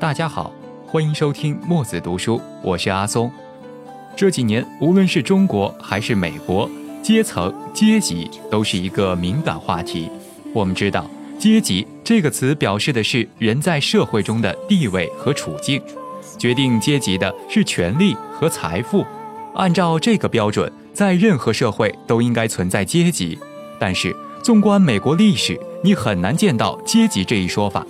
大家好，欢迎收听墨子读书，我是阿松。这几年，无论是中国还是美国，阶层、阶级都是一个敏感话题。我们知道，阶级这个词表示的是人在社会中的地位和处境，决定阶级的是权力和财富。按照这个标准，在任何社会都应该存在阶级。但是，纵观美国历史，你很难见到阶级这一说法。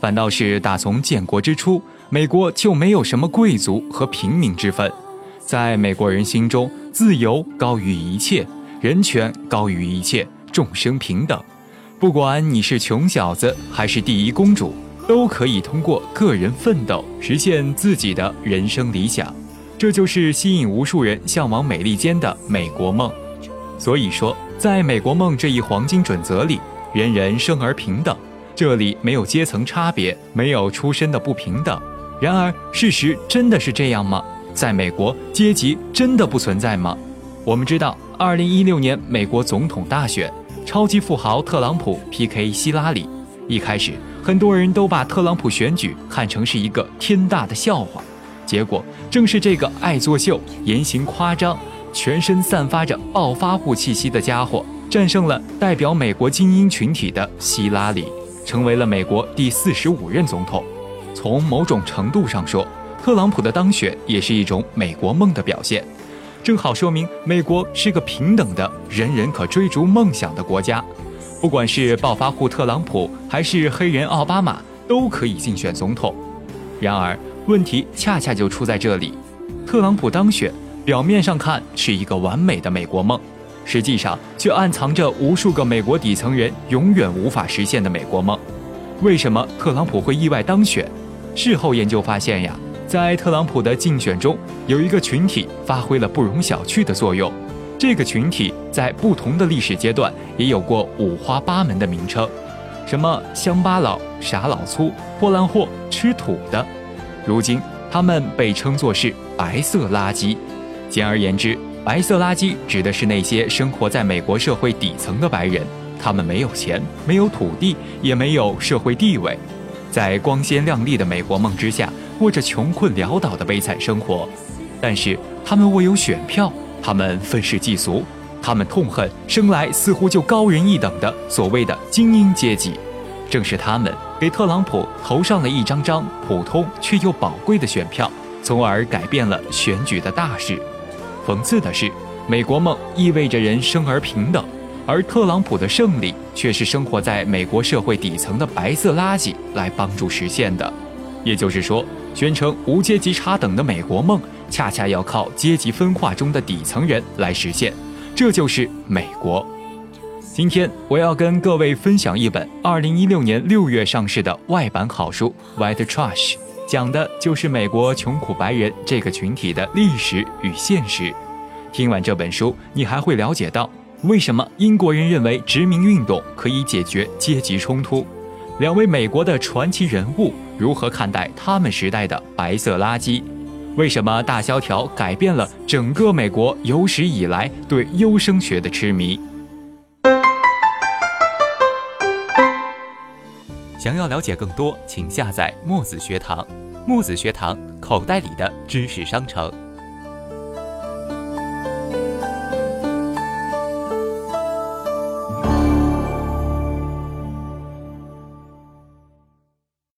反倒是打从建国之初，美国就没有什么贵族和平民之分。在美国人心中，自由高于一切，人权高于一切，众生平等。不管你是穷小子还是第一公主，都可以通过个人奋斗实现自己的人生理想。这就是吸引无数人向往美利坚的美国梦。所以说，在美国梦这一黄金准则里，人人生而平等。这里没有阶层差别，没有出身的不平等。然而，事实真的是这样吗？在美国，阶级真的不存在吗？我们知道，二零一六年美国总统大选，超级富豪特朗普 PK 希拉里。一开始，很多人都把特朗普选举看成是一个天大的笑话。结果，正是这个爱作秀、言行夸张、全身散发着暴发户气息的家伙，战胜了代表美国精英群体的希拉里。成为了美国第四十五任总统。从某种程度上说，特朗普的当选也是一种美国梦的表现，正好说明美国是个平等的、人人可追逐梦想的国家。不管是暴发户特朗普，还是黑人奥巴马，都可以竞选总统。然而，问题恰恰就出在这里：特朗普当选，表面上看是一个完美的美国梦。实际上，却暗藏着无数个美国底层人永远无法实现的美国梦。为什么特朗普会意外当选？事后研究发现呀，在特朗普的竞选中，有一个群体发挥了不容小觑的作用。这个群体在不同的历史阶段也有过五花八门的名称，什么乡巴佬、傻老粗、破烂货、吃土的。如今，他们被称作是白色垃圾。简而言之。白色垃圾指的是那些生活在美国社会底层的白人，他们没有钱，没有土地，也没有社会地位，在光鲜亮丽的美国梦之下，过着穷困潦倒的悲惨生活。但是他们握有选票，他们愤世嫉俗，他们痛恨生来似乎就高人一等的所谓的精英阶级。正是他们给特朗普投上了一张张普通却又宝贵的选票，从而改变了选举的大势。讽刺的是，美国梦意味着人生而平等，而特朗普的胜利却是生活在美国社会底层的白色垃圾来帮助实现的。也就是说，宣称无阶级差等的美国梦，恰恰要靠阶级分化中的底层人来实现。这就是美国。今天我要跟各位分享一本2016年6月上市的外版好书《White Trash》。讲的就是美国穷苦白人这个群体的历史与现实。听完这本书，你还会了解到为什么英国人认为殖民运动可以解决阶级冲突，两位美国的传奇人物如何看待他们时代的白色垃圾，为什么大萧条改变了整个美国有史以来对优生学的痴迷。想要了解更多，请下载墨子学堂。墨子学堂，口袋里的知识商城。